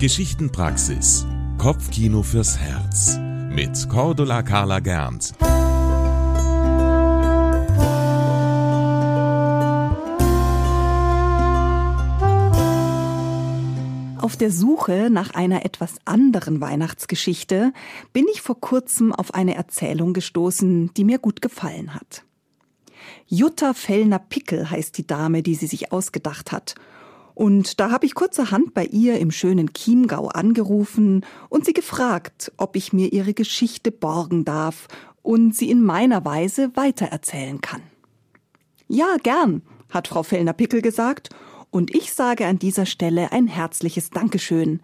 Geschichtenpraxis. Kopfkino fürs Herz. Mit Cordula Carla Gernt. Auf der Suche nach einer etwas anderen Weihnachtsgeschichte bin ich vor kurzem auf eine Erzählung gestoßen, die mir gut gefallen hat. Jutta Fellner-Pickel heißt die Dame, die sie sich ausgedacht hat. Und da habe ich kurzerhand bei ihr im schönen Chiemgau angerufen und sie gefragt, ob ich mir ihre Geschichte borgen darf und sie in meiner Weise weitererzählen kann. Ja, gern, hat Frau Fellner-Pickel gesagt und ich sage an dieser Stelle ein herzliches Dankeschön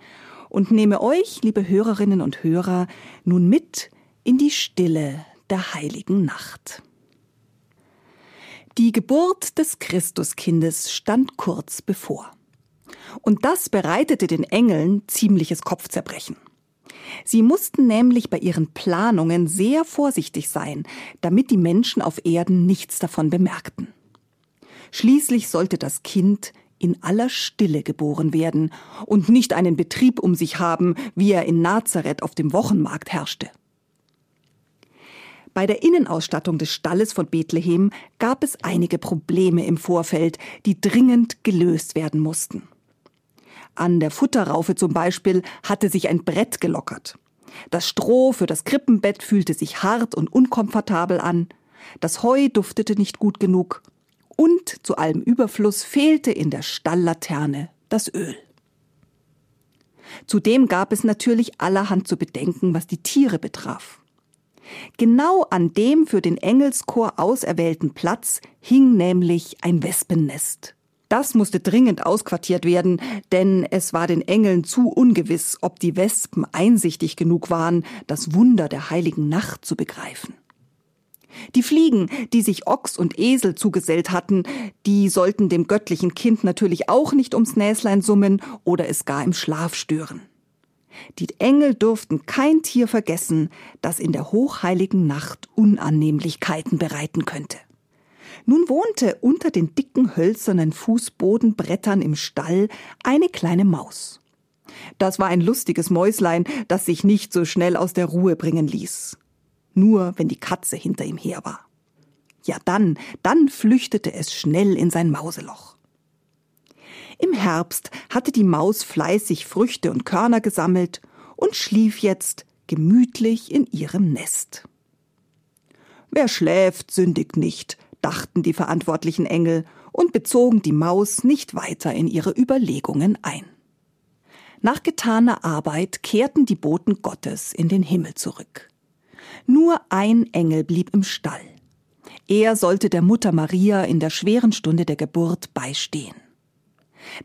und nehme euch, liebe Hörerinnen und Hörer, nun mit in die Stille der heiligen Nacht. Die Geburt des Christuskindes stand kurz bevor. Und das bereitete den Engeln ziemliches Kopfzerbrechen. Sie mussten nämlich bei ihren Planungen sehr vorsichtig sein, damit die Menschen auf Erden nichts davon bemerkten. Schließlich sollte das Kind in aller Stille geboren werden und nicht einen Betrieb um sich haben, wie er in Nazareth auf dem Wochenmarkt herrschte. Bei der Innenausstattung des Stalles von Bethlehem gab es einige Probleme im Vorfeld, die dringend gelöst werden mussten. An der Futterraufe zum Beispiel hatte sich ein Brett gelockert. Das Stroh für das Krippenbett fühlte sich hart und unkomfortabel an. Das Heu duftete nicht gut genug und zu allem Überfluss fehlte in der Stalllaterne das Öl. Zudem gab es natürlich allerhand zu bedenken, was die Tiere betraf. Genau an dem für den Engelschor auserwählten Platz hing nämlich ein Wespennest. Das musste dringend ausquartiert werden, denn es war den Engeln zu ungewiss, ob die Wespen einsichtig genug waren, das Wunder der heiligen Nacht zu begreifen. Die Fliegen, die sich Ochs und Esel zugesellt hatten, die sollten dem göttlichen Kind natürlich auch nicht ums Näslein summen oder es gar im Schlaf stören. Die Engel durften kein Tier vergessen, das in der hochheiligen Nacht Unannehmlichkeiten bereiten könnte. Nun wohnte unter den dicken hölzernen Fußbodenbrettern im Stall eine kleine Maus. Das war ein lustiges Mäuslein, das sich nicht so schnell aus der Ruhe bringen ließ nur wenn die Katze hinter ihm her war. Ja dann, dann flüchtete es schnell in sein Mauseloch. Im Herbst hatte die Maus fleißig Früchte und Körner gesammelt und schlief jetzt gemütlich in ihrem Nest. Wer schläft, sündigt nicht, dachten die verantwortlichen Engel und bezogen die Maus nicht weiter in ihre Überlegungen ein. Nach getaner Arbeit kehrten die Boten Gottes in den Himmel zurück. Nur ein Engel blieb im Stall. Er sollte der Mutter Maria in der schweren Stunde der Geburt beistehen.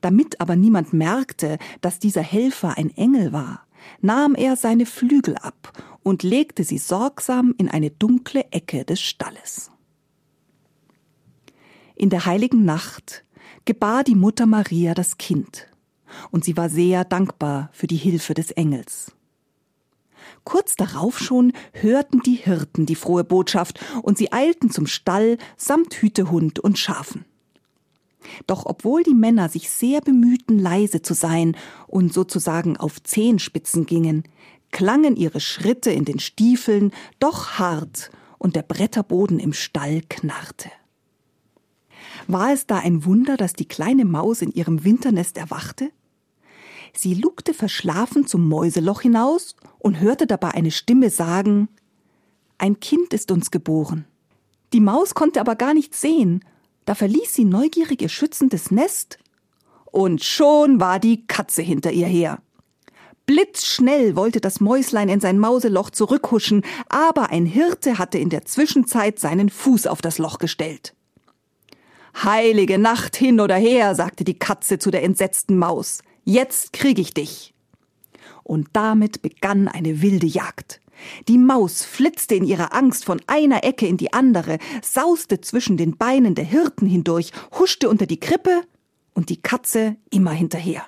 Damit aber niemand merkte, dass dieser Helfer ein Engel war, nahm er seine Flügel ab und legte sie sorgsam in eine dunkle Ecke des Stalles. In der heiligen Nacht gebar die Mutter Maria das Kind, und sie war sehr dankbar für die Hilfe des Engels. Kurz darauf schon hörten die Hirten die frohe Botschaft und sie eilten zum Stall samt Hütehund und Schafen. Doch obwohl die Männer sich sehr bemühten, leise zu sein und sozusagen auf Zehenspitzen gingen, klangen ihre Schritte in den Stiefeln doch hart und der Bretterboden im Stall knarrte. War es da ein Wunder, dass die kleine Maus in ihrem Winternest erwachte? Sie lugte verschlafen zum Mäuseloch hinaus und hörte dabei eine Stimme sagen Ein Kind ist uns geboren. Die Maus konnte aber gar nichts sehen, da verließ sie neugierig ihr schützendes Nest, und schon war die Katze hinter ihr her. Blitzschnell wollte das Mäuslein in sein Mauseloch zurückhuschen, aber ein Hirte hatte in der Zwischenzeit seinen Fuß auf das Loch gestellt. Heilige Nacht hin oder her, sagte die Katze zu der entsetzten Maus. Jetzt krieg ich dich. Und damit begann eine wilde Jagd. Die Maus flitzte in ihrer Angst von einer Ecke in die andere, sauste zwischen den Beinen der Hirten hindurch, huschte unter die Krippe und die Katze immer hinterher.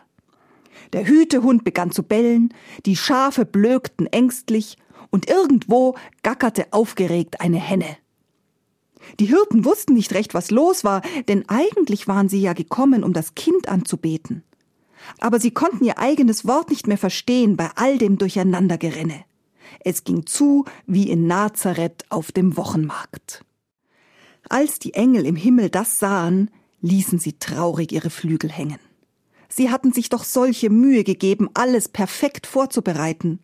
Der Hütehund begann zu bellen, die Schafe blökten ängstlich und irgendwo gackerte aufgeregt eine Henne. Die Hirten wussten nicht recht, was los war, denn eigentlich waren sie ja gekommen, um das Kind anzubeten. Aber sie konnten ihr eigenes Wort nicht mehr verstehen bei all dem Durcheinandergerenne. Es ging zu wie in Nazareth auf dem Wochenmarkt. Als die Engel im Himmel das sahen, ließen sie traurig ihre Flügel hängen. Sie hatten sich doch solche Mühe gegeben, alles perfekt vorzubereiten.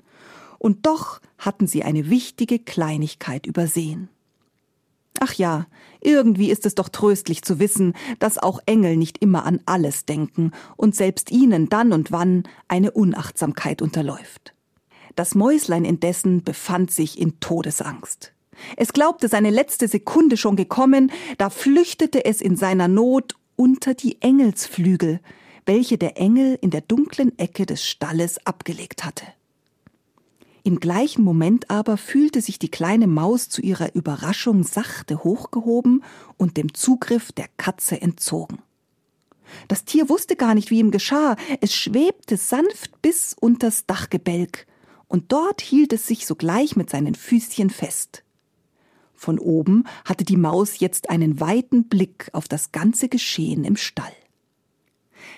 Und doch hatten sie eine wichtige Kleinigkeit übersehen. Ach ja, irgendwie ist es doch tröstlich zu wissen, dass auch Engel nicht immer an alles denken und selbst ihnen dann und wann eine Unachtsamkeit unterläuft. Das Mäuslein indessen befand sich in Todesangst. Es glaubte seine letzte Sekunde schon gekommen, da flüchtete es in seiner Not unter die Engelsflügel, welche der Engel in der dunklen Ecke des Stalles abgelegt hatte. Im gleichen Moment aber fühlte sich die kleine Maus zu ihrer Überraschung sachte hochgehoben und dem Zugriff der Katze entzogen. Das Tier wusste gar nicht, wie ihm geschah. Es schwebte sanft bis unters Dachgebälk, und dort hielt es sich sogleich mit seinen Füßchen fest. Von oben hatte die Maus jetzt einen weiten Blick auf das ganze Geschehen im Stall.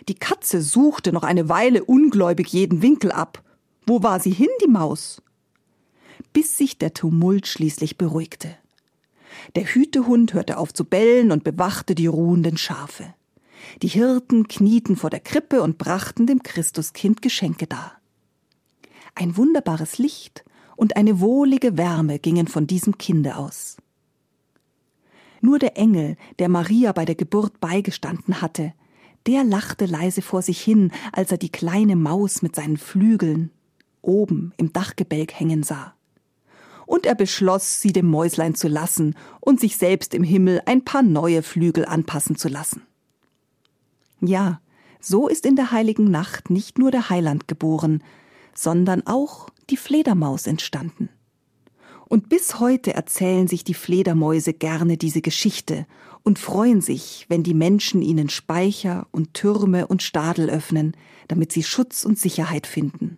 Die Katze suchte noch eine Weile ungläubig jeden Winkel ab, wo war sie hin, die Maus? Bis sich der Tumult schließlich beruhigte. Der Hütehund hörte auf zu bellen und bewachte die ruhenden Schafe. Die Hirten knieten vor der Krippe und brachten dem Christuskind Geschenke dar. Ein wunderbares Licht und eine wohlige Wärme gingen von diesem Kinde aus. Nur der Engel, der Maria bei der Geburt beigestanden hatte, der lachte leise vor sich hin, als er die kleine Maus mit seinen Flügeln oben im Dachgebälk hängen sah. Und er beschloss, sie dem Mäuslein zu lassen und sich selbst im Himmel ein paar neue Flügel anpassen zu lassen. Ja, so ist in der heiligen Nacht nicht nur der Heiland geboren, sondern auch die Fledermaus entstanden. Und bis heute erzählen sich die Fledermäuse gerne diese Geschichte und freuen sich, wenn die Menschen ihnen Speicher und Türme und Stadel öffnen, damit sie Schutz und Sicherheit finden